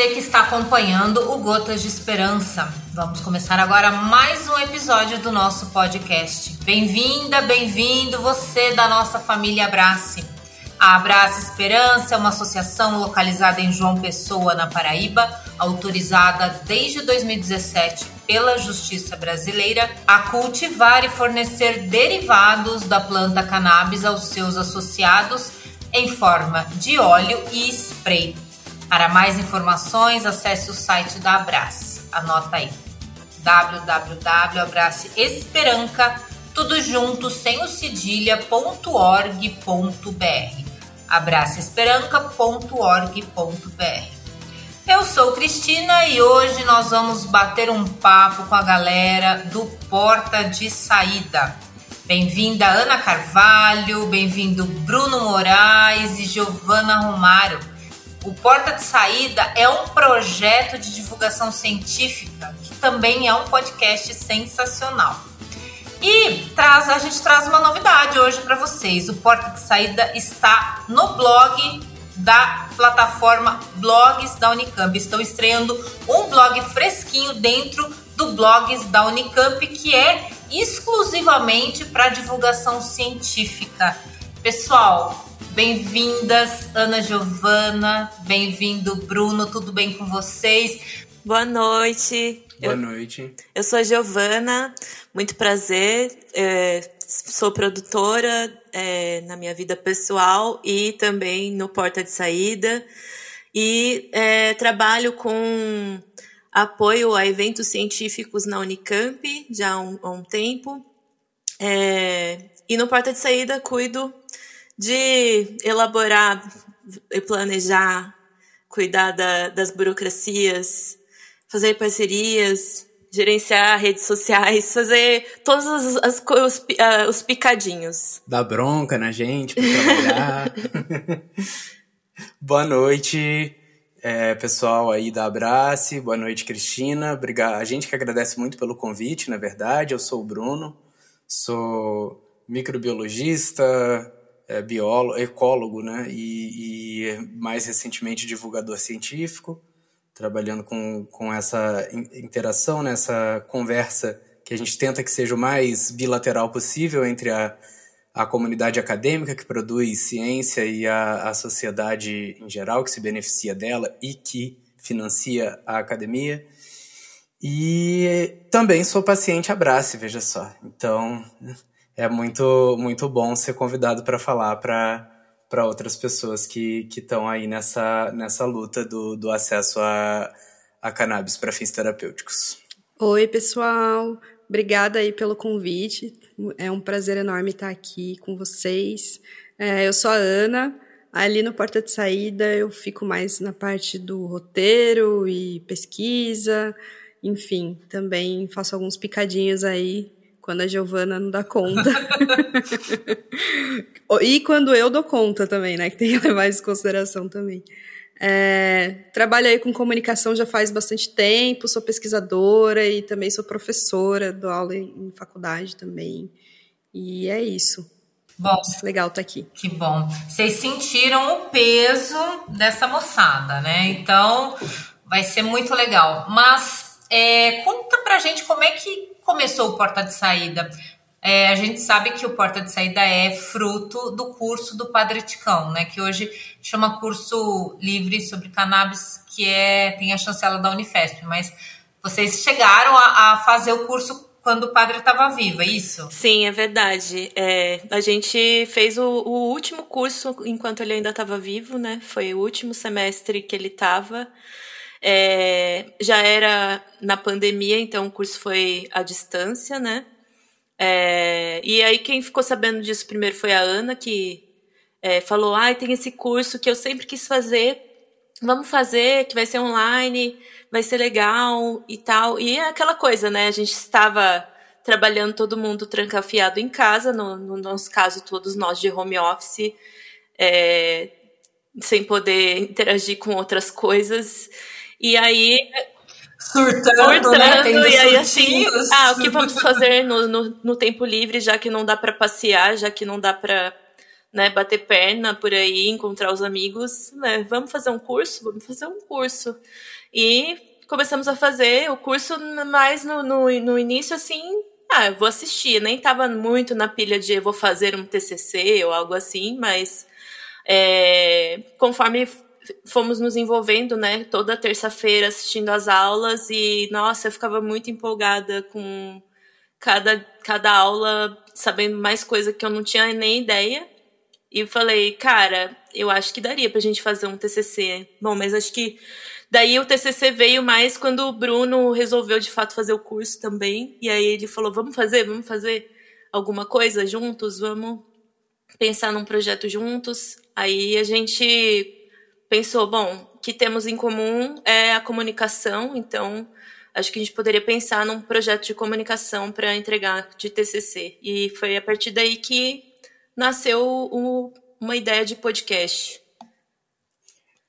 você que está acompanhando o Gotas de Esperança. Vamos começar agora mais um episódio do nosso podcast. Bem-vinda, bem-vindo você da nossa família Abrace. A Abraça Esperança é uma associação localizada em João Pessoa, na Paraíba, autorizada desde 2017 pela Justiça Brasileira a cultivar e fornecer derivados da planta cannabis aos seus associados em forma de óleo e spray. Para mais informações, acesse o site da Abrace. Anota aí www.abraceesperanca, tudo junto, sem o cedilha.org.br abraçaesperanca.org.br. Eu sou Cristina e hoje nós vamos bater um papo com a galera do Porta de Saída. Bem-vinda Ana Carvalho, bem-vindo Bruno Moraes e Giovana Romário. O Porta de Saída é um projeto de divulgação científica que também é um podcast sensacional. E traz, a gente traz uma novidade hoje para vocês. O Porta de Saída está no blog da plataforma Blogs da Unicamp. Estão estreando um blog fresquinho dentro do Blogs da Unicamp, que é exclusivamente para divulgação científica. Pessoal, bem-vindas, Ana Giovana, bem-vindo, Bruno, tudo bem com vocês? Boa noite. Boa noite. Eu sou a Giovana, muito prazer. É, sou produtora é, na minha vida pessoal e também no Porta de Saída. E é, trabalho com apoio a eventos científicos na Unicamp já há um, há um tempo. É, e no Porta de Saída cuido de elaborar e planejar, cuidar da, das burocracias fazer parcerias, gerenciar redes sociais, fazer todos as, as, os, uh, os picadinhos. Dar bronca na gente pra trabalhar. Boa noite, é, pessoal aí da Abrace. Boa noite, Cristina. Obrigado. A gente que agradece muito pelo convite, na verdade. Eu sou o Bruno, sou microbiologista, é, biólogo, ecólogo, né? E, e mais recentemente divulgador científico trabalhando com, com essa interação, nessa né, conversa que a gente tenta que seja o mais bilateral possível entre a, a comunidade acadêmica que produz ciência e a, a sociedade em geral que se beneficia dela e que financia a academia. E também sou paciente abrace, veja só. Então é muito muito bom ser convidado para falar para outras pessoas que estão aí nessa, nessa luta do, do acesso a, a cannabis para fins terapêuticos. Oi, pessoal. Obrigada aí pelo convite. É um prazer enorme estar aqui com vocês. É, eu sou a Ana. Ali no Porta de Saída eu fico mais na parte do roteiro e pesquisa. Enfim, também faço alguns picadinhos aí quando a Giovana não dá conta. e quando eu dou conta também, né? Que tem que levar isso em consideração também. É, trabalho aí com comunicação já faz bastante tempo, sou pesquisadora e também sou professora, dou aula em faculdade também. E é isso. Bom, legal estar tá aqui. Que bom. Vocês sentiram o peso dessa moçada, né? Então vai ser muito legal. Mas é, conta pra gente como é que começou o Porta de Saída? É, a gente sabe que o Porta de Saída é fruto do curso do Padre Ticão, né? Que hoje chama curso livre sobre cannabis, que é tem a chancela da Unifesp, mas vocês chegaram a, a fazer o curso quando o padre estava vivo, é isso? Sim, é verdade. É, a gente fez o, o, último curso enquanto ele ainda estava vivo, né? Foi o último semestre que ele estava. É, já era na pandemia, então o curso foi à distância, né? É, e aí quem ficou sabendo disso primeiro foi a Ana, que é, falou, ah, tem esse curso que eu sempre quis fazer, vamos fazer, que vai ser online, vai ser legal e tal. E é aquela coisa, né? A gente estava trabalhando todo mundo trancafiado em casa, no, no nosso caso, todos nós de home office, é, sem poder interagir com outras coisas. E aí. Surtando, surtando né? Tendo e aí assim, ah, o que vamos fazer no, no, no tempo livre, já que não dá para passear, já que não dá para né, bater perna por aí, encontrar os amigos, né, vamos fazer um curso? Vamos fazer um curso. E começamos a fazer o curso mais no, no, no início, assim, ah, vou assistir. Nem tava muito na pilha de vou fazer um TCC ou algo assim, mas é, conforme fomos nos envolvendo, né, toda terça-feira assistindo as aulas e, nossa, eu ficava muito empolgada com cada, cada aula, sabendo mais coisa que eu não tinha nem ideia. E falei, cara, eu acho que daria pra gente fazer um TCC. Bom, mas acho que daí o TCC veio mais quando o Bruno resolveu de fato fazer o curso também. E aí ele falou, vamos fazer, vamos fazer alguma coisa juntos, vamos pensar num projeto juntos. Aí a gente pensou, bom, que temos em comum é a comunicação, então acho que a gente poderia pensar num projeto de comunicação para entregar de TCC. E foi a partir daí que nasceu o, uma ideia de podcast.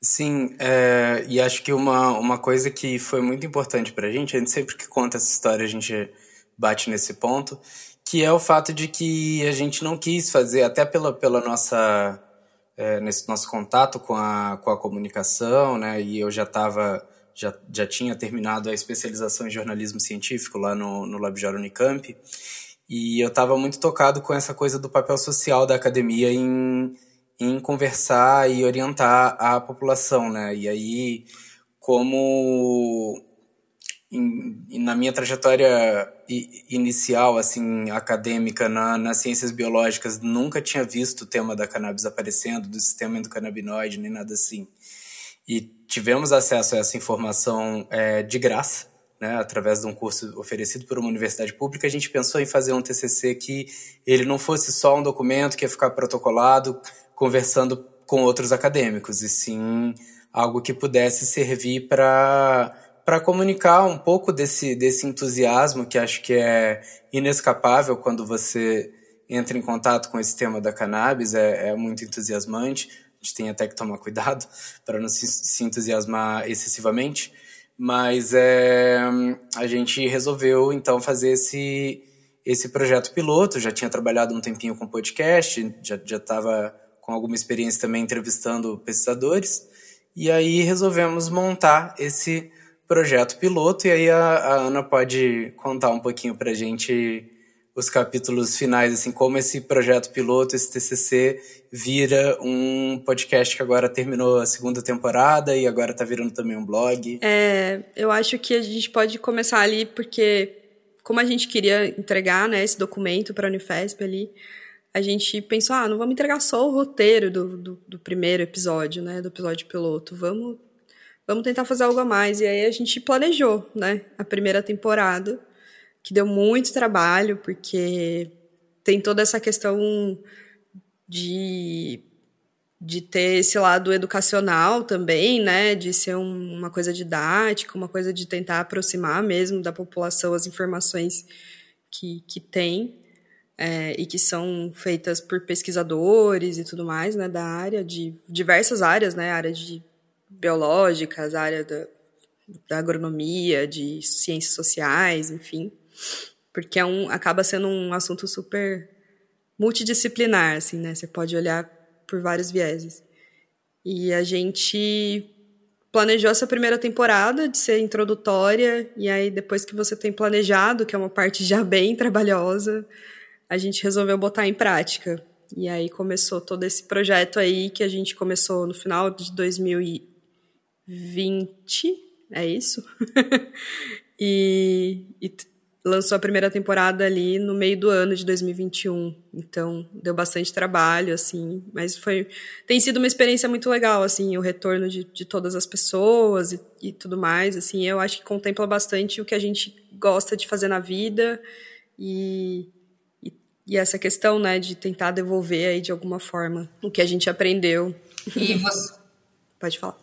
Sim, é, e acho que uma, uma coisa que foi muito importante para a gente, a gente sempre que conta essa história a gente bate nesse ponto, que é o fato de que a gente não quis fazer, até pela, pela nossa, é, nesse nosso contato com a, com a comunicação, né, e eu já estava, já, já tinha terminado a especialização em jornalismo científico lá no, no LabJor Unicamp, e eu estava muito tocado com essa coisa do papel social da academia em, em conversar e orientar a população, né? E aí, como em, na minha trajetória inicial, assim, acadêmica na, nas ciências biológicas, nunca tinha visto o tema da cannabis aparecendo, do sistema endocannabinoide, nem nada assim. E tivemos acesso a essa informação é, de graça, né, através de um curso oferecido por uma universidade pública, a gente pensou em fazer um TCC que ele não fosse só um documento que ia ficar protocolado conversando com outros acadêmicos, e sim algo que pudesse servir para para comunicar um pouco desse, desse entusiasmo que acho que é inescapável quando você entra em contato com esse tema da cannabis, é, é muito entusiasmante. A gente tem até que tomar cuidado para não se, se entusiasmar excessivamente mas é, a gente resolveu então fazer esse, esse projeto piloto. Já tinha trabalhado um tempinho com podcast, já estava com alguma experiência também entrevistando pesquisadores, e aí resolvemos montar esse projeto piloto. E aí a, a Ana pode contar um pouquinho para a gente os capítulos finais, assim, como esse projeto piloto, esse TCC, vira um podcast que agora terminou a segunda temporada e agora tá virando também um blog. É, eu acho que a gente pode começar ali porque, como a gente queria entregar, né, esse documento para a Unifesp ali, a gente pensou, ah, não vamos entregar só o roteiro do, do, do primeiro episódio, né, do episódio piloto, vamos, vamos tentar fazer algo a mais. E aí a gente planejou, né, a primeira temporada, que deu muito trabalho, porque tem toda essa questão de, de ter esse lado educacional também, né? De ser um, uma coisa didática, uma coisa de tentar aproximar mesmo da população as informações que, que tem. É, e que são feitas por pesquisadores e tudo mais, né, da área, de diversas áreas, né, área de biológicas, área da, da agronomia, de ciências sociais, enfim porque é um, acaba sendo um assunto super multidisciplinar, assim, né? Você pode olhar por vários vieses. E a gente planejou essa primeira temporada de ser introdutória, e aí depois que você tem planejado, que é uma parte já bem trabalhosa, a gente resolveu botar em prática. E aí começou todo esse projeto aí que a gente começou no final de 2020, é isso? e, e lançou a primeira temporada ali no meio do ano de 2021. Então, deu bastante trabalho, assim, mas foi tem sido uma experiência muito legal, assim, o retorno de, de todas as pessoas e, e tudo mais, assim, eu acho que contempla bastante o que a gente gosta de fazer na vida e, e, e essa questão, né, de tentar devolver aí de alguma forma o que a gente aprendeu. E você... Pode falar.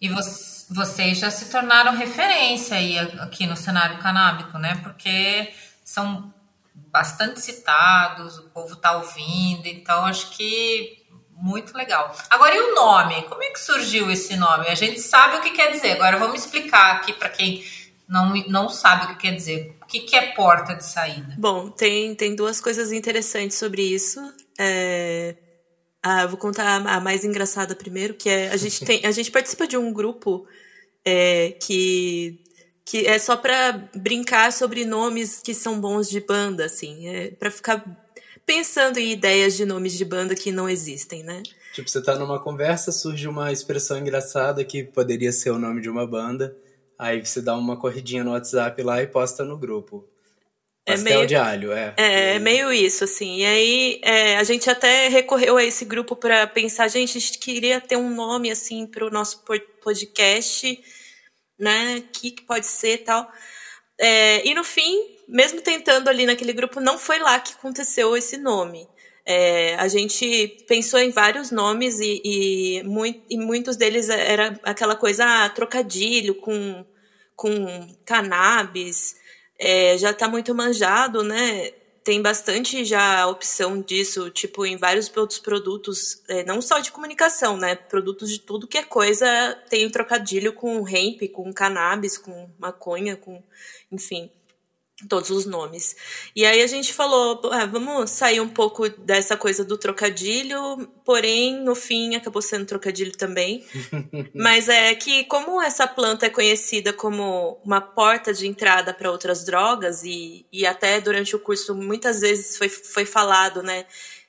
E você vocês já se tornaram referência aí aqui no cenário canábico, né? Porque são bastante citados, o povo tá ouvindo, então acho que muito legal. Agora, e o nome? Como é que surgiu esse nome? A gente sabe o que quer dizer. Agora vamos explicar aqui para quem não, não sabe o que quer dizer. O que, que é porta de saída? Bom, tem, tem duas coisas interessantes sobre isso. É... Ah, vou contar a mais engraçada primeiro, que é a gente tem, a gente participa de um grupo é, que que é só para brincar sobre nomes que são bons de banda, assim, é para ficar pensando em ideias de nomes de banda que não existem, né? Tipo, você tá numa conversa, surge uma expressão engraçada que poderia ser o nome de uma banda, aí você dá uma corridinha no WhatsApp lá e posta no grupo. É Pastel meio, de alho, é. É, é meio isso, assim. E aí é, a gente até recorreu a esse grupo para pensar, gente, a gente queria ter um nome assim para o nosso podcast, né? Que, que pode ser tal. É, e no fim, mesmo tentando ali naquele grupo, não foi lá que aconteceu esse nome. É, a gente pensou em vários nomes e, e, muito, e, muitos deles era aquela coisa ah, trocadilho com, com cannabis, é, já está muito manjado, né? Tem bastante já opção disso, tipo, em vários outros produtos, é, não só de comunicação, né? Produtos de tudo que é coisa tem um trocadilho com hemp, com cannabis, com maconha, com. Enfim todos os nomes. E aí a gente falou, ah, vamos sair um pouco dessa coisa do trocadilho, porém, no fim, acabou sendo trocadilho também. Mas é que, como essa planta é conhecida como uma porta de entrada para outras drogas, e, e até durante o curso muitas vezes foi, foi falado, né,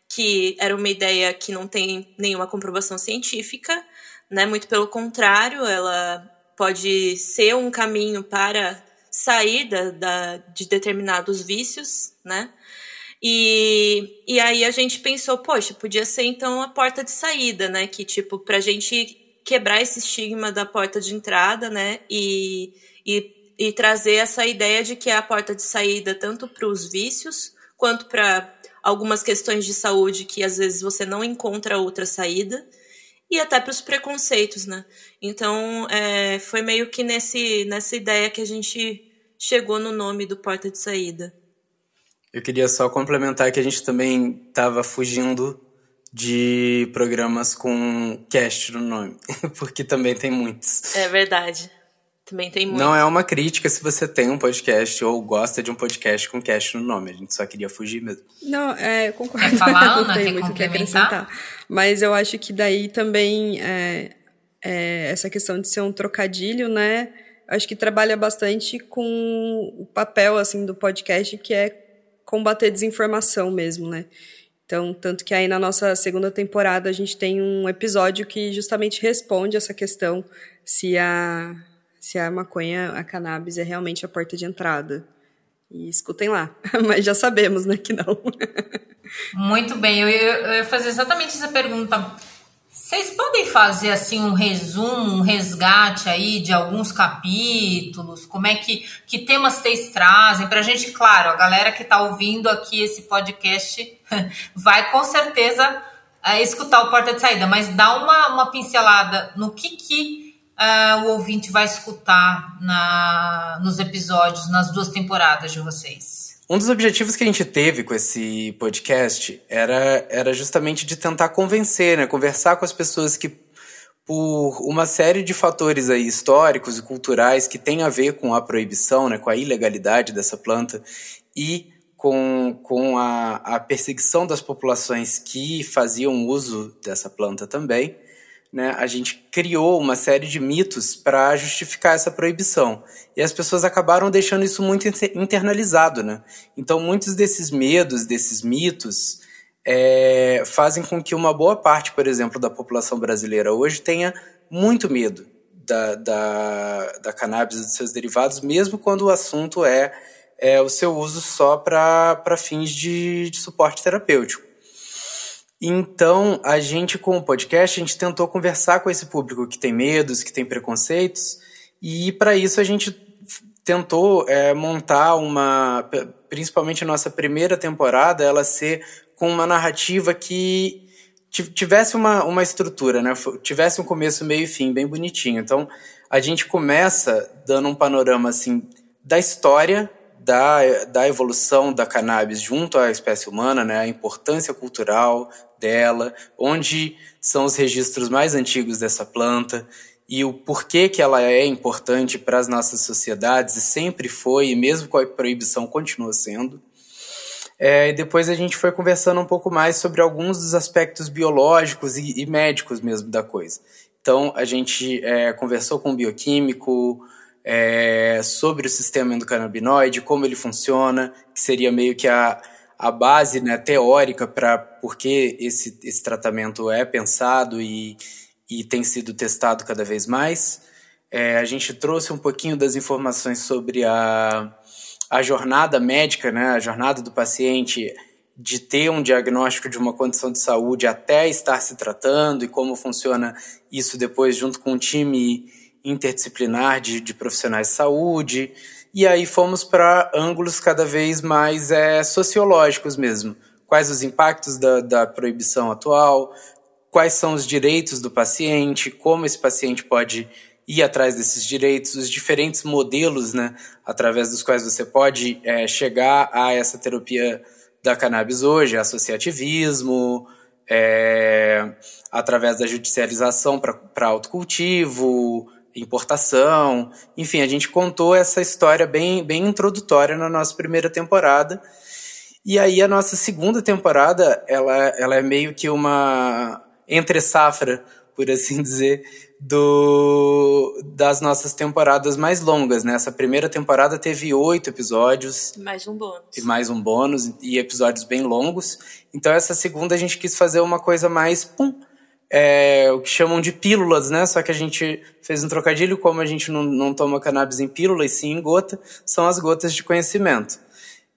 que era uma ideia que não tem nenhuma comprovação científica, né, muito pelo contrário, ela pode ser um caminho para sair da, da, de determinados vícios, né? E, e aí a gente pensou, poxa, podia ser então a porta de saída, né? Que tipo, pra gente quebrar esse estigma da porta de entrada, né? E, e, e trazer essa ideia de que é a porta de saída tanto para os vícios quanto para algumas questões de saúde que às vezes você não encontra outra saída e até para os preconceitos, né? Então, é, foi meio que nesse, nessa ideia que a gente chegou no nome do Porta de Saída. Eu queria só complementar que a gente também estava fugindo de programas com cast no nome, porque também tem muitos. É verdade. Também tem muitos. Não é uma crítica se você tem um podcast ou gosta de um podcast com cast no nome. A gente só queria fugir mesmo. Não, é, eu concordo. Quer falar, Ana? Não tem muito o que acrescentar. Mas eu acho que daí também é, é, essa questão de ser um trocadilho, né? Acho que trabalha bastante com o papel assim do podcast, que é combater desinformação mesmo, né? Então, tanto que aí na nossa segunda temporada a gente tem um episódio que justamente responde essa questão se a se a maconha, a cannabis é realmente a porta de entrada. E escutem lá, mas já sabemos, né, que não. Muito bem, eu ia, fazer exatamente essa pergunta. Vocês podem fazer assim um resumo, um resgate aí de alguns capítulos? Como é que que temas vocês trazem para a gente? Claro, a galera que está ouvindo aqui esse podcast vai com certeza uh, escutar o Porta de Saída, mas dá uma, uma pincelada no que que uh, o ouvinte vai escutar na, nos episódios, nas duas temporadas de vocês? Um dos objetivos que a gente teve com esse podcast era, era justamente de tentar convencer, né, conversar com as pessoas que, por uma série de fatores aí históricos e culturais que tem a ver com a proibição, né, com a ilegalidade dessa planta e com, com a, a perseguição das populações que faziam uso dessa planta também, né, a gente criou uma série de mitos para justificar essa proibição. E as pessoas acabaram deixando isso muito internalizado. Né? Então, muitos desses medos, desses mitos, é, fazem com que uma boa parte, por exemplo, da população brasileira hoje tenha muito medo da, da, da cannabis e dos seus derivados, mesmo quando o assunto é, é o seu uso só para fins de, de suporte terapêutico. Então, a gente, com o podcast, a gente tentou conversar com esse público que tem medos, que tem preconceitos, e para isso a gente tentou é, montar uma, principalmente a nossa primeira temporada, ela ser com uma narrativa que tivesse uma, uma estrutura, né? tivesse um começo, meio e fim, bem bonitinho. Então, a gente começa dando um panorama assim da história da, da evolução da cannabis junto à espécie humana, né, a importância cultural dela, onde são os registros mais antigos dessa planta e o porquê que ela é importante para as nossas sociedades e sempre foi, e mesmo com a proibição continua sendo. É, e depois a gente foi conversando um pouco mais sobre alguns dos aspectos biológicos e, e médicos mesmo da coisa. Então a gente é, conversou com um bioquímico é, sobre o sistema endocannabinoide, como ele funciona, que seria meio que a, a base né, teórica para por que esse, esse tratamento é pensado e, e tem sido testado cada vez mais. É, a gente trouxe um pouquinho das informações sobre a a jornada médica, né, a jornada do paciente de ter um diagnóstico de uma condição de saúde até estar se tratando e como funciona isso depois junto com um time interdisciplinar de, de profissionais de saúde. E aí fomos para ângulos cada vez mais é, sociológicos mesmo. Quais os impactos da, da proibição atual, quais são os direitos do paciente, como esse paciente pode ir atrás desses direitos, os diferentes modelos, né, através dos quais você pode é, chegar a essa terapia da cannabis hoje, associativismo, é, através da judicialização para autocultivo, importação, enfim, a gente contou essa história bem, bem introdutória na nossa primeira temporada. E aí a nossa segunda temporada, ela, ela é meio que uma entre safra, por assim dizer, do das nossas temporadas mais longas, né? Essa primeira temporada teve oito episódios. Mais um bônus. E mais um bônus, e episódios bem longos. Então essa segunda a gente quis fazer uma coisa mais, pum, é, o que chamam de pílulas, né? Só que a gente fez um trocadilho, como a gente não, não toma cannabis em pílula e sim em gota, são as gotas de conhecimento.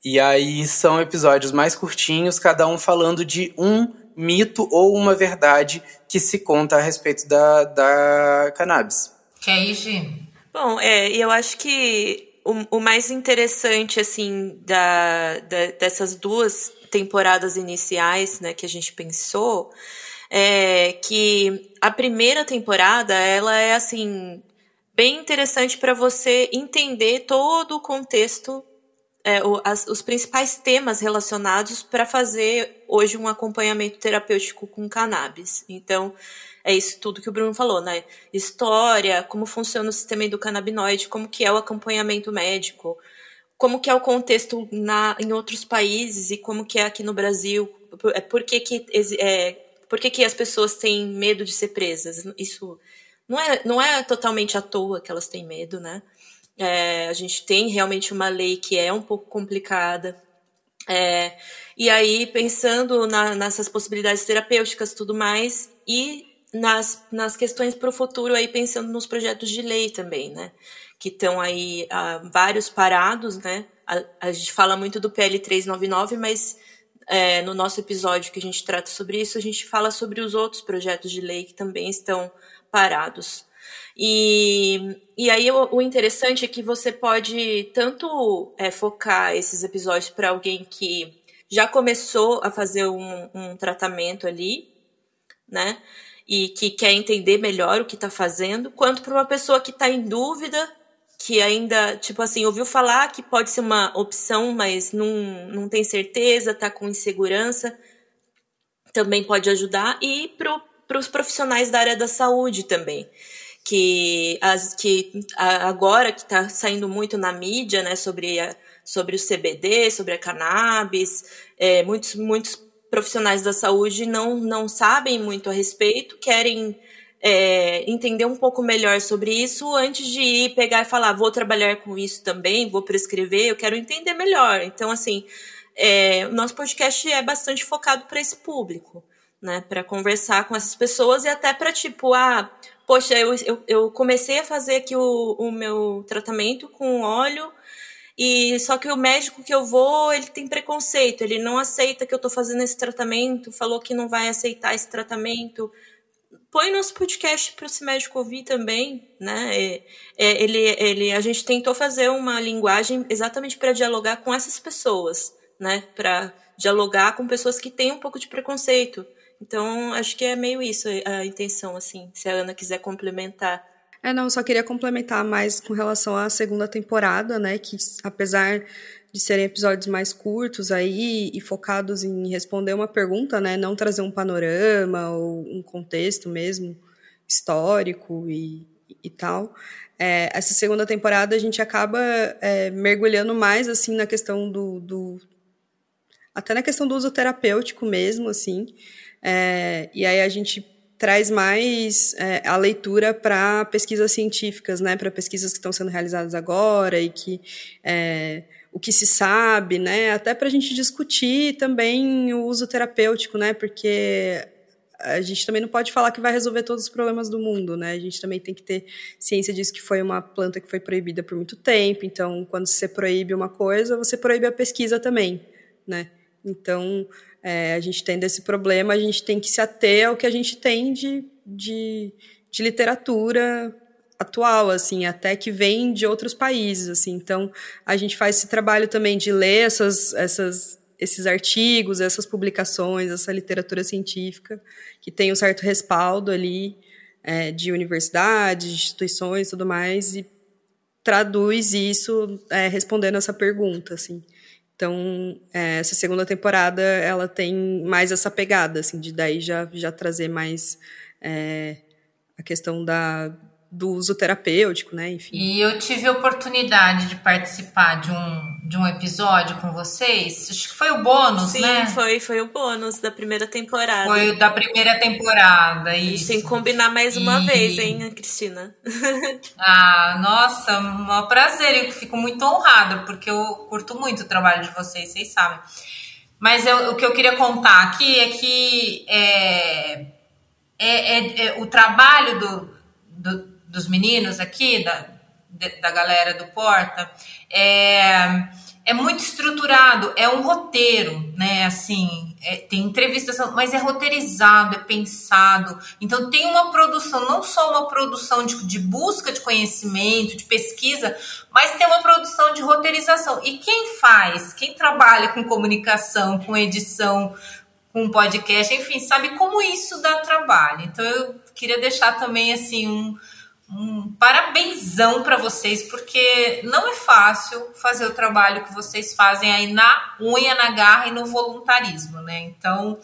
E aí são episódios mais curtinhos, cada um falando de um mito ou uma verdade que se conta a respeito da, da cannabis. Que aí, Gi? Bom, é, eu acho que o, o mais interessante, assim, da, da, dessas duas temporadas iniciais, né, que a gente pensou, é que a primeira temporada, ela é, assim, bem interessante para você entender todo o contexto é, o, as, os principais temas relacionados para fazer hoje um acompanhamento terapêutico com cannabis. Então, é isso tudo que o Bruno falou, né? História, como funciona o sistema endocannabinoide, como que é o acompanhamento médico, como que é o contexto na, em outros países e como que é aqui no Brasil, por, é, por que que, é, por que que as pessoas têm medo de ser presas. Isso não é, não é totalmente à toa que elas têm medo, né? É, a gente tem realmente uma lei que é um pouco complicada. É, e aí, pensando na, nessas possibilidades terapêuticas e tudo mais, e nas, nas questões para o futuro, aí pensando nos projetos de lei também, né? Que estão aí ah, vários parados, né? A, a, gente fala muito do PL 399, mas é, no nosso episódio que a gente trata sobre isso, a gente fala sobre os outros projetos de lei que também estão parados. E, e aí o, o interessante é que você pode tanto é, focar esses episódios para alguém que já começou a fazer um, um tratamento ali, né? E que quer entender melhor o que está fazendo, quanto para uma pessoa que está em dúvida, que ainda, tipo assim, ouviu falar que pode ser uma opção, mas não, não tem certeza, está com insegurança, também pode ajudar, e para os profissionais da área da saúde também que, as, que agora que está saindo muito na mídia, né, sobre, a, sobre o CBD, sobre a cannabis, é, muitos, muitos profissionais da saúde não, não sabem muito a respeito, querem é, entender um pouco melhor sobre isso antes de ir pegar e falar, vou trabalhar com isso também, vou prescrever, eu quero entender melhor. Então, assim, é, o nosso podcast é bastante focado para esse público, né, para conversar com essas pessoas e até para, tipo, ah, poxa, eu, eu, eu comecei a fazer aqui o, o meu tratamento com óleo e só que o médico que eu vou, ele tem preconceito, ele não aceita que eu estou fazendo esse tratamento, falou que não vai aceitar esse tratamento. Põe nosso podcast para esse médico ouvir também, né? É, é, ele, ele, a gente tentou fazer uma linguagem exatamente para dialogar com essas pessoas, né? Para dialogar com pessoas que têm um pouco de preconceito. Então, acho que é meio isso a intenção, assim, se a Ana quiser complementar. É, não, só queria complementar mais com relação à segunda temporada, né, que apesar de serem episódios mais curtos aí e focados em responder uma pergunta, né, não trazer um panorama ou um contexto mesmo histórico e, e tal. É, essa segunda temporada a gente acaba é, mergulhando mais assim na questão do, do até na questão do uso terapêutico mesmo, assim. É, e aí a gente traz mais é, a leitura para pesquisas científicas, né, para pesquisas que estão sendo realizadas agora e que é, o que se sabe, né, até para a gente discutir também o uso terapêutico, né, porque a gente também não pode falar que vai resolver todos os problemas do mundo, né? A gente também tem que ter ciência disso que foi uma planta que foi proibida por muito tempo. Então, quando você proíbe uma coisa, você proíbe a pesquisa também, né? Então, é, a gente tendo esse problema, a gente tem que se ater ao que a gente tem de, de, de literatura atual, assim, até que vem de outros países, assim. Então, a gente faz esse trabalho também de ler essas, essas, esses artigos, essas publicações, essa literatura científica que tem um certo respaldo ali é, de universidades, instituições, tudo mais, e traduz isso é, respondendo essa pergunta, assim. Então, é, essa segunda temporada, ela tem mais essa pegada, assim, de daí já, já trazer mais é, a questão da, do uso terapêutico, né, enfim. E eu tive a oportunidade de participar de um, de um episódio com vocês, acho que foi o bônus, Sim, né? foi, foi o bônus da primeira temporada. Foi o da primeira temporada, isso. Tem que combinar mais uma e... vez, hein, Cristina? ah, nossa, um prazer, eu fico muito honrada, porque eu curto muito o trabalho de vocês, vocês sabem. Mas eu, o que eu queria contar aqui é que é, é, é, é o trabalho do, do dos meninos aqui, da, da galera do Porta, é, é muito estruturado, é um roteiro, né? Assim, é, tem entrevistas, mas é roteirizado, é pensado. Então tem uma produção, não só uma produção de, de busca de conhecimento, de pesquisa, mas tem uma produção de roteirização. E quem faz, quem trabalha com comunicação, com edição, com podcast, enfim, sabe como isso dá trabalho. Então eu queria deixar também assim um um parabenzão para vocês, porque não é fácil fazer o trabalho que vocês fazem aí na unha, na garra e no voluntarismo, né? Então,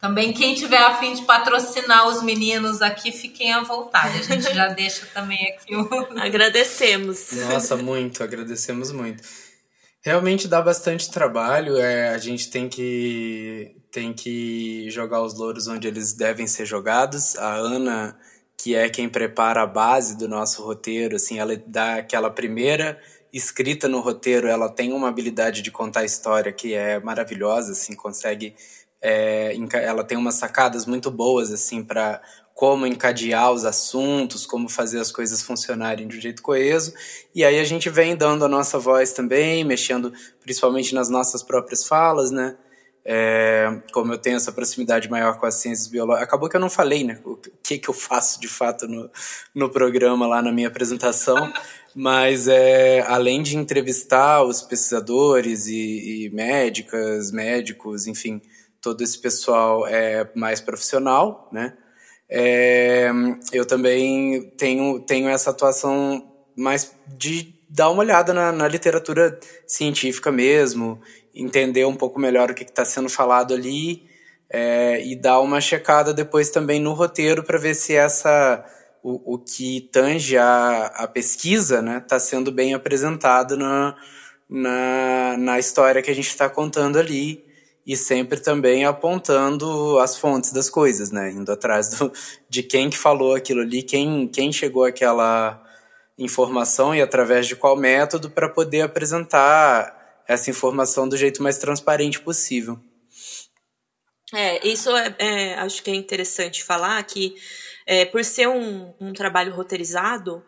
também quem tiver a fim de patrocinar os meninos aqui, fiquem à vontade. A gente já deixa também aqui o. Agradecemos. Nossa, muito, agradecemos muito. Realmente dá bastante trabalho, é, a gente tem que, tem que jogar os louros onde eles devem ser jogados. A Ana que é quem prepara a base do nosso roteiro, assim, ela dá aquela primeira escrita no roteiro, ela tem uma habilidade de contar história que é maravilhosa, assim, consegue, é, ela tem umas sacadas muito boas, assim, para como encadear os assuntos, como fazer as coisas funcionarem de um jeito coeso. E aí a gente vem dando a nossa voz também, mexendo principalmente nas nossas próprias falas, né? É, como eu tenho essa proximidade maior com as ciências biológicas, acabou que eu não falei, né? O que, que eu faço de fato no, no programa lá na minha apresentação, mas é, além de entrevistar os pesquisadores e, e médicas, médicos, enfim, todo esse pessoal é mais profissional, né? É, eu também tenho, tenho essa atuação mais de dar uma olhada na, na literatura científica mesmo entender um pouco melhor o que está sendo falado ali é, e dar uma checada depois também no roteiro para ver se essa o, o que tange a, a pesquisa está né, tá sendo bem apresentado na, na, na história que a gente está contando ali e sempre também apontando as fontes das coisas, né? Indo atrás do, de quem que falou aquilo ali, quem, quem chegou àquela informação e através de qual método para poder apresentar essa informação do jeito mais transparente possível. É, isso é, é acho que é interessante falar que é, por ser um, um trabalho roteirizado,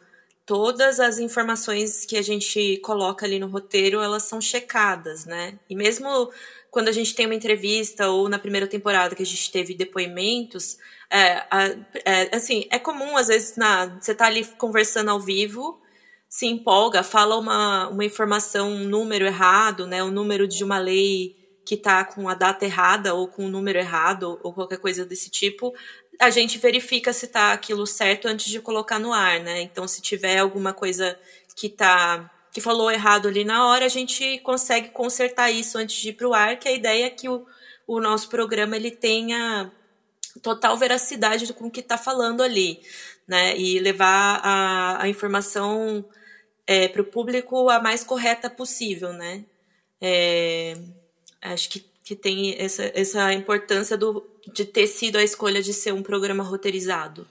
todas as informações que a gente coloca ali no roteiro, elas são checadas, né? E mesmo quando a gente tem uma entrevista ou na primeira temporada que a gente teve depoimentos, é, é, assim, é comum às vezes na, você tá ali conversando ao vivo se empolga, fala uma, uma informação, um número errado, né, o número de uma lei que está com a data errada ou com o número errado ou qualquer coisa desse tipo, a gente verifica se está aquilo certo antes de colocar no ar, né? Então, se tiver alguma coisa que tá que falou errado ali na hora, a gente consegue consertar isso antes de ir para o ar, que a ideia é que o, o nosso programa ele tenha total veracidade com o que está falando ali, né? E levar a, a informação é, para o público a mais correta possível, né? É, acho que, que tem essa, essa importância do, de ter sido a escolha de ser um programa roteirizado.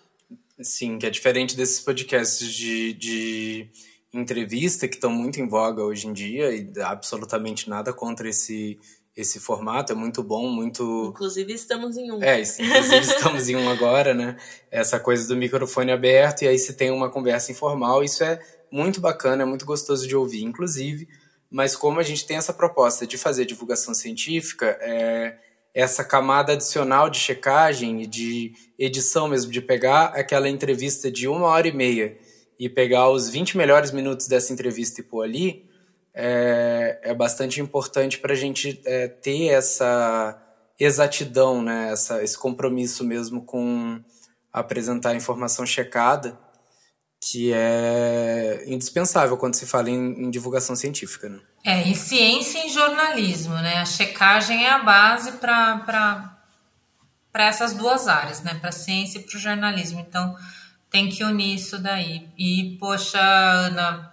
Sim, que é diferente desses podcasts de, de entrevista que estão muito em voga hoje em dia e absolutamente nada contra esse esse formato é muito bom, muito. Inclusive estamos em um. É, inclusive estamos em um agora, né? Essa coisa do microfone aberto e aí se tem uma conversa informal, isso é muito bacana, é muito gostoso de ouvir, inclusive. Mas como a gente tem essa proposta de fazer divulgação científica, é, essa camada adicional de checagem e de edição mesmo, de pegar aquela entrevista de uma hora e meia e pegar os 20 melhores minutos dessa entrevista e pôr ali, é, é bastante importante para a gente é, ter essa exatidão, né? essa, esse compromisso mesmo com apresentar informação checada, que é indispensável quando se fala em, em divulgação científica. Né? É, em ciência e em jornalismo, né? A checagem é a base para essas duas áreas, né? Para ciência e para o jornalismo. Então, tem que unir isso daí. E, poxa, Ana,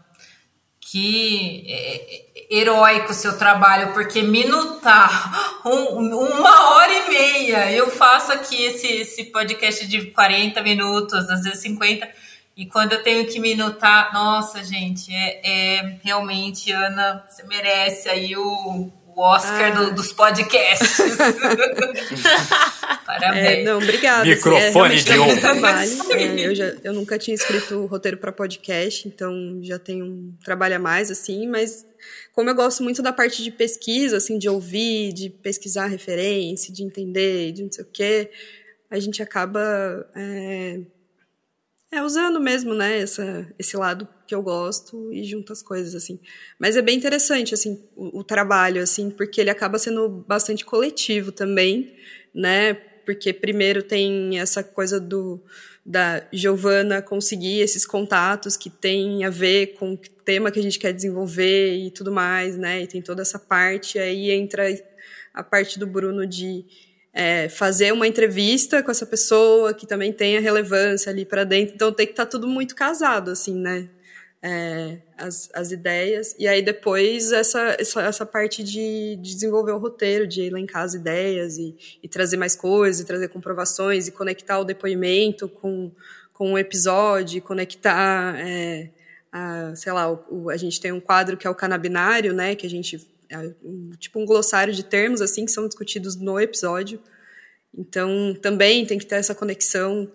que é, heróico o seu trabalho, porque minutar um, uma hora e meia. Eu faço aqui esse, esse podcast de 40 minutos, às vezes 50 e quando eu tenho que minutar, nossa, gente, é, é realmente, Ana, você merece aí o, o Oscar ah. do, dos podcasts. Parabéns. É, não, obrigada. Microfone assim, é, de um trabalho. É, eu, já, eu nunca tinha escrito roteiro para podcast, então já tenho um trabalho a mais, assim, mas como eu gosto muito da parte de pesquisa, assim, de ouvir, de pesquisar referência, de entender, de não sei o quê, a gente acaba é, é, usando mesmo, né, essa, esse lado que eu gosto e junto as coisas, assim. Mas é bem interessante, assim, o, o, trabalho, assim, porque ele acaba sendo bastante coletivo também, né, porque primeiro tem essa coisa do da Giovana conseguir esses contatos que tem a ver com o tema que a gente quer desenvolver e tudo mais, né, e tem toda essa parte, aí entra a parte do Bruno de é, fazer uma entrevista com essa pessoa que também tenha relevância ali para dentro. Então tem que estar tá tudo muito casado, assim, né? É, as, as ideias. E aí depois essa, essa, essa parte de, de, desenvolver o roteiro, de elencar as ideias e, e trazer mais coisas, e trazer comprovações, e conectar o depoimento com, com o episódio, conectar. É, a, sei lá, o, o, a gente tem um quadro que é o canabinário, né? Que a gente tipo um glossário de termos assim que são discutidos no episódio. Então, também tem que ter essa conexão.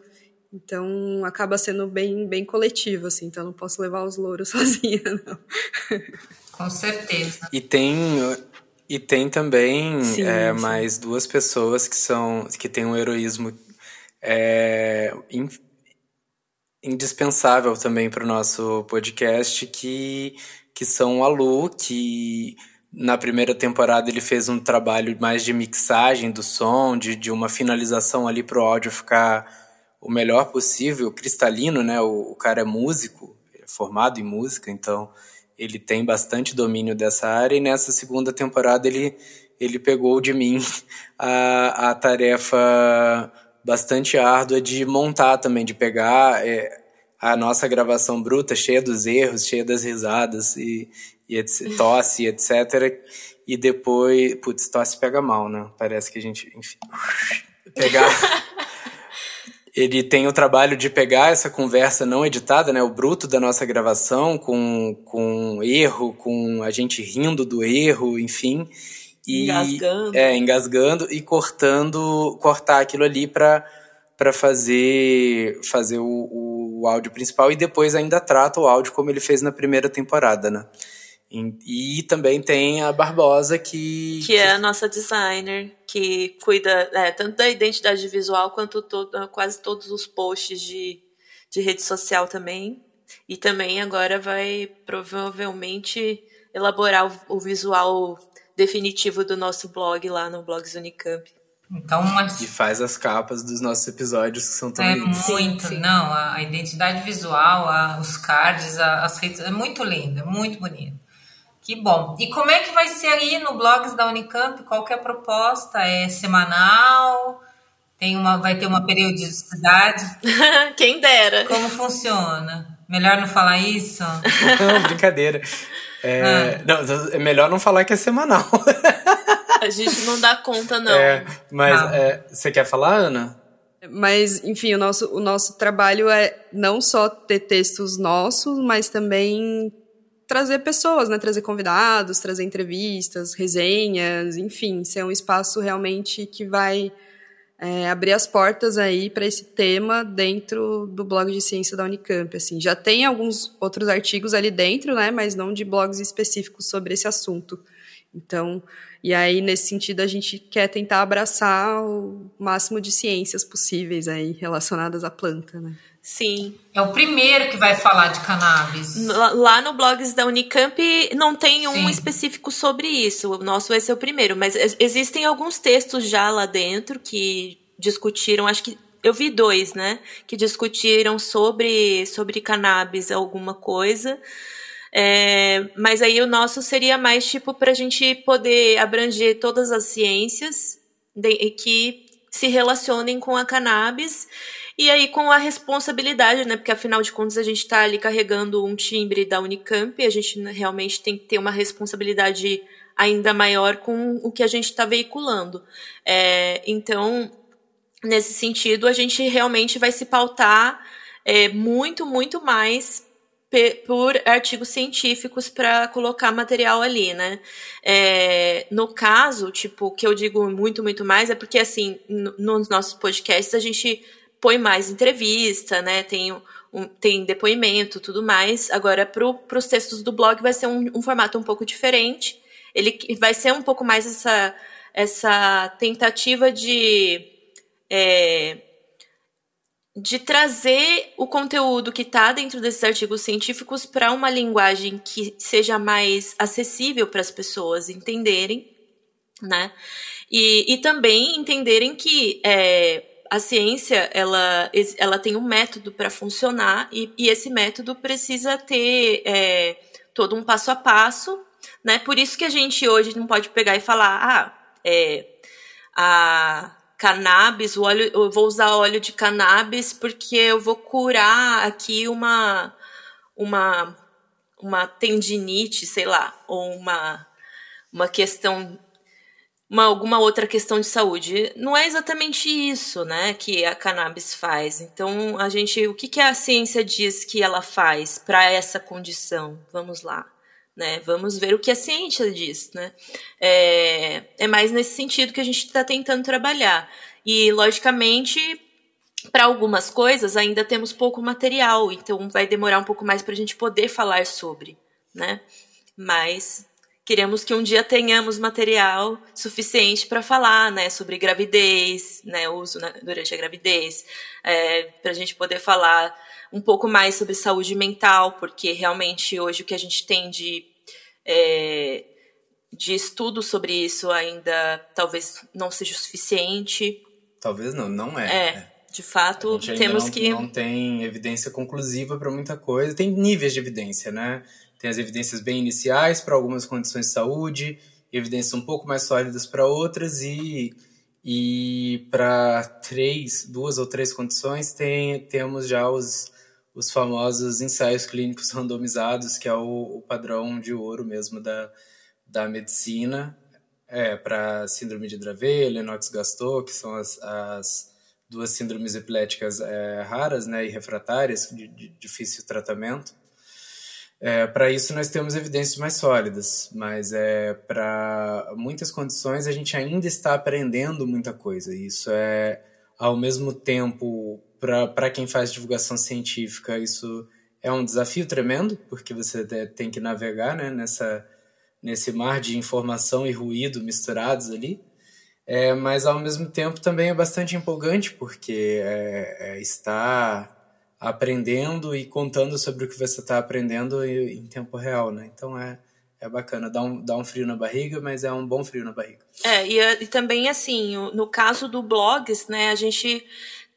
Então, acaba sendo bem bem coletivo assim, então não posso levar os louros sozinha, não. Com certeza. E tem e tem também sim, é, sim. mais duas pessoas que são que têm um heroísmo é, in, indispensável também para o nosso podcast que que são a Lu, que na primeira temporada ele fez um trabalho mais de mixagem do som, de, de uma finalização ali para o áudio ficar o melhor possível, cristalino, né? O, o cara é músico, é formado em música, então ele tem bastante domínio dessa área e nessa segunda temporada ele, ele pegou de mim a, a tarefa bastante árdua de montar também, de pegar é, a nossa gravação bruta, cheia dos erros, cheia das risadas e, e etc, tosse, etc. E depois, putz, tosse pega mal, né? Parece que a gente, enfim, pegar. Ele tem o trabalho de pegar essa conversa não editada, né, o bruto da nossa gravação, com, com erro, com a gente rindo do erro, enfim, e engasgando, é, engasgando e cortando, cortar aquilo ali para para fazer fazer o, o áudio principal e depois ainda trata o áudio como ele fez na primeira temporada, né? E, também tem a Barbosa que. Que é a nossa designer, que cuida é, tanto da identidade visual quanto todo, quase todos os posts de, de rede social também. E também agora vai provavelmente elaborar o, o visual definitivo do nosso blog lá no Blogs Unicamp. Então, mas... E faz as capas dos nossos episódios que são tão é lindos. muito, sim, sim. não, a identidade visual, a, os cards, a, as redes, é muito linda, muito bonita. Que bom. E como é que vai ser aí no blogs da Unicamp? Qual que é a proposta? É semanal? Tem uma, vai ter uma periodicidade? Quem dera. Como funciona? Melhor não falar isso? Não, brincadeira. É, ah. não, é melhor não falar que é semanal. A gente não dá conta, não. É, mas é, você quer falar, Ana? Mas, enfim, o nosso, o nosso trabalho é não só ter textos nossos, mas também trazer pessoas, né? Trazer convidados, trazer entrevistas, resenhas, enfim, ser um espaço realmente que vai é, abrir as portas aí para esse tema dentro do blog de ciência da Unicamp. Assim, já tem alguns outros artigos ali dentro, né? Mas não de blogs específicos sobre esse assunto. Então, e aí, nesse sentido, a gente quer tentar abraçar o máximo de ciências possíveis aí relacionadas à planta, né? Sim. É o primeiro que vai falar de cannabis. Lá no blogs da Unicamp não tem um Sim. específico sobre isso. O nosso vai ser o primeiro, mas existem alguns textos já lá dentro que discutiram, acho que eu vi dois, né, que discutiram sobre sobre cannabis alguma coisa. É, mas aí o nosso seria mais tipo para a gente poder abranger todas as ciências de, que se relacionem com a cannabis e aí com a responsabilidade, né? Porque afinal de contas a gente está ali carregando um timbre da Unicamp a gente realmente tem que ter uma responsabilidade ainda maior com o que a gente está veiculando. É, então, nesse sentido, a gente realmente vai se pautar é, muito, muito mais por artigos científicos para colocar material ali, né? É, no caso, tipo, que eu digo muito, muito mais é porque, assim, nos nossos podcasts a gente põe mais entrevista, né? Tem, um, tem depoimento, tudo mais. Agora, para os textos do blog vai ser um, um, formato um pouco diferente. Ele vai ser um pouco mais essa, essa tentativa de... É, de trazer o conteúdo que está dentro desses artigos científicos para uma linguagem que seja mais acessível para as pessoas entenderem, né? E, e também entenderem que é, a ciência ela, ela tem um método para funcionar e, e, esse método precisa ter é, todo um passo a passo, né? Por isso que a gente hoje não pode pegar e falar, ah, é, a cannabis, o óleo, eu vou usar óleo de cannabis porque eu vou curar aqui uma uma uma tendinite, sei lá, ou uma uma questão uma, alguma outra questão de saúde. Não é exatamente isso, né, que a cannabis faz. Então, a gente, o que, que a ciência diz que ela faz para essa condição? Vamos lá né? Vamos ver o que a ciência diz, né? É, é mais nesse sentido que a gente está tentando trabalhar. E, logicamente, para algumas coisas ainda temos pouco material, então vai demorar um pouco mais para a gente poder falar sobre, né? Mas queremos que um dia tenhamos material suficiente para falar, né, sobre gravidez, né, uso durante a gravidez, é, para a gente poder falar um pouco mais sobre saúde mental, porque realmente hoje o que a gente tem de, é, de estudo sobre isso ainda talvez não seja o suficiente. Talvez não, não é. É, é. de fato, temos não, que. Não tem evidência conclusiva para muita coisa. Tem níveis de evidência, né? Tem as evidências bem iniciais para algumas condições de saúde, evidências um pouco mais sólidas para outras e e para três, duas ou três condições tem, temos já os os famosos ensaios clínicos randomizados, que é o, o padrão de ouro mesmo da, da medicina, é, para síndrome de Dravet, Lennox-Gastaut, que são as, as duas síndromes epiléticas é, raras né, e refratárias, de, de difícil tratamento. É, para isso, nós temos evidências mais sólidas, mas é, para muitas condições a gente ainda está aprendendo muita coisa. Isso é, ao mesmo tempo, para quem faz divulgação científica, isso é um desafio tremendo, porque você tem que navegar né, nessa, nesse mar de informação e ruído misturados ali. É, mas, ao mesmo tempo, também é bastante empolgante, porque é, é, está aprendendo e contando sobre o que você está aprendendo em tempo real. Né? Então, é, é bacana, dá um, dá um frio na barriga, mas é um bom frio na barriga. É, e, e também, assim, no caso do blogs, né, a gente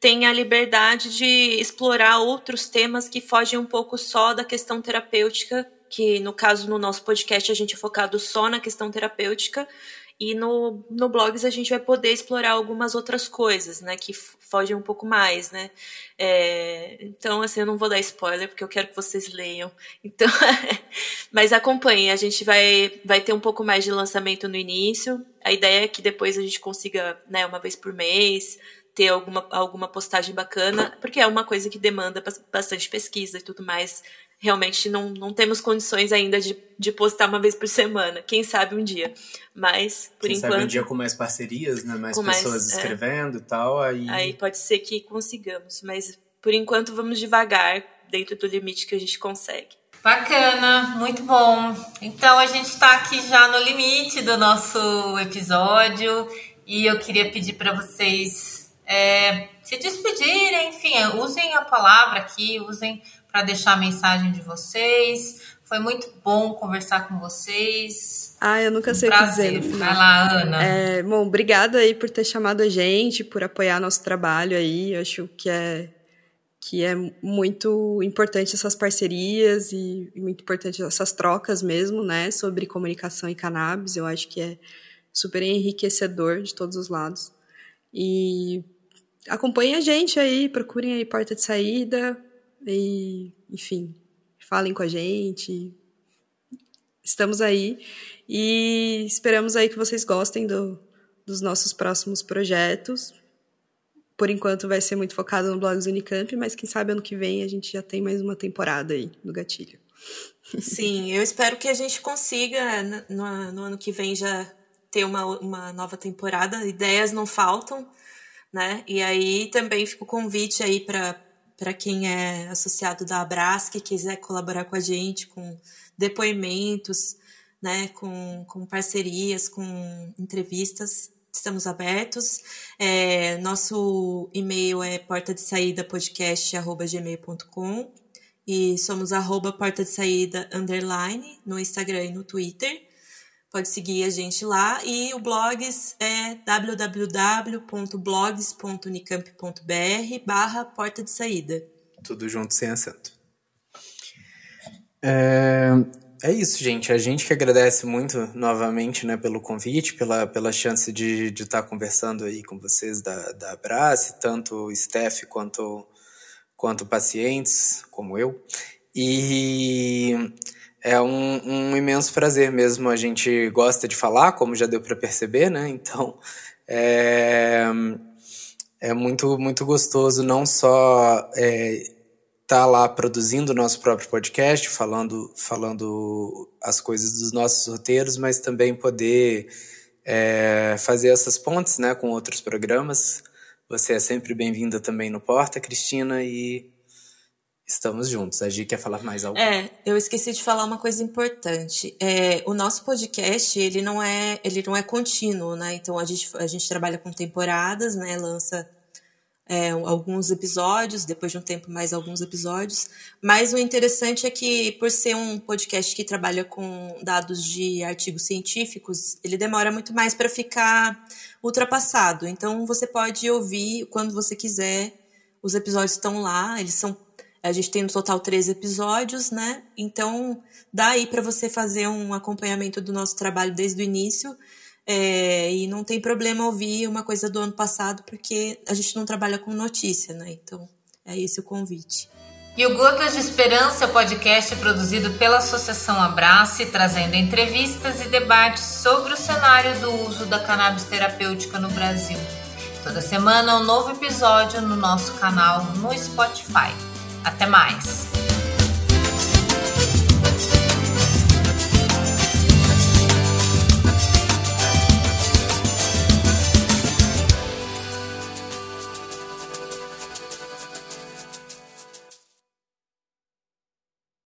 tem a liberdade de explorar outros temas que fogem um pouco só da questão terapêutica, que no caso no nosso podcast a gente é focado só na questão terapêutica, E no, no blogs a gente vai poder explorar algumas outras coisas, né? Que fogem um pouco mais, né? É, então, assim, eu não vou dar spoiler, porque eu quero que vocês leiam. Então, mas acompanhem, a gente vai, vai ter um pouco mais de lançamento no início. A ideia é que depois a gente consiga, né, uma vez por mês, ter alguma, alguma postagem bacana, porque é uma coisa que demanda bastante pesquisa e tudo mais realmente não, não temos condições ainda de, de postar uma vez por semana. Quem sabe um dia. Mas, por Quem enquanto. Sabe um dia com mais parcerias, né? Mais pessoas mais, é. escrevendo é, e tal. Aí... aí pode ser que consigamos. Mas por enquanto vamos devagar dentro do limite que a gente consegue. Bacana, muito bom. Então a gente está aqui já no limite do nosso episódio e eu queria pedir para vocês é, se despedirem, enfim, usem a palavra aqui, usem para deixar a mensagem de vocês. Foi muito bom conversar com vocês. Ah, eu nunca sei um o que dizer no final. Vai lá, Ana. É, bom, obrigada aí por ter chamado a gente, por apoiar nosso trabalho aí. Eu acho que é que é muito importante essas parcerias e muito importante essas trocas mesmo, né, sobre comunicação e cannabis. Eu acho que é super enriquecedor de todos os lados. E acompanhem a gente aí, procurem aí porta de saída, e, enfim, falem com a gente. Estamos aí e esperamos aí que vocês gostem do, dos nossos próximos projetos. Por enquanto vai ser muito focado no Blogs Unicamp, mas quem sabe ano que vem a gente já tem mais uma temporada aí no Gatilho. Sim, eu espero que a gente consiga no, no ano que vem já ter uma, uma nova temporada. Ideias não faltam, né? E aí também fica o convite aí para para quem é associado da Abras, que quiser colaborar com a gente, com depoimentos, né, com, com parcerias, com entrevistas, estamos abertos. É, nosso e-mail é porta de saída podcast@gmail.com e somos arroba porta de saída underline no Instagram e no Twitter. Pode seguir a gente lá e o blogs é www.blogs.unicamp.br barra porta de saída. Tudo junto sem acento. É, é isso, gente. A gente que agradece muito novamente né, pelo convite, pela, pela chance de estar de tá conversando aí com vocês da, da Abrace, tanto o Steph quanto, quanto pacientes, como eu. E é um, um, imenso prazer mesmo. A gente gosta de falar, como já deu para perceber, né? Então é, é muito, muito gostoso não só é, tá lá produzindo o nosso próprio podcast, falando, falando as coisas dos nossos roteiros, mas também poder é, fazer essas pontes né, com outros programas. Você é sempre bem-vinda também no Porta, Cristina, e Estamos juntos. A Gi quer falar mais algo? É, eu esqueci de falar uma coisa importante. É, o nosso podcast, ele não é, ele não é contínuo, né? Então a gente, a gente trabalha com temporadas, né? Lança é, alguns episódios, depois de um tempo mais alguns episódios. Mas o interessante é que, por ser um podcast que trabalha com dados de artigos científicos, ele demora muito mais para ficar ultrapassado. Então você pode ouvir quando você quiser. Os episódios estão lá, eles são a gente tem no total três episódios, né? Então, dá aí para você fazer um acompanhamento do nosso trabalho desde o início. É, e não tem problema ouvir uma coisa do ano passado, porque a gente não trabalha com notícia, né? Então, é esse o convite. E o Gotas de Esperança, podcast produzido pela Associação Abrace, trazendo entrevistas e debates sobre o cenário do uso da cannabis terapêutica no Brasil. Toda semana um novo episódio no nosso canal no Spotify. Até mais!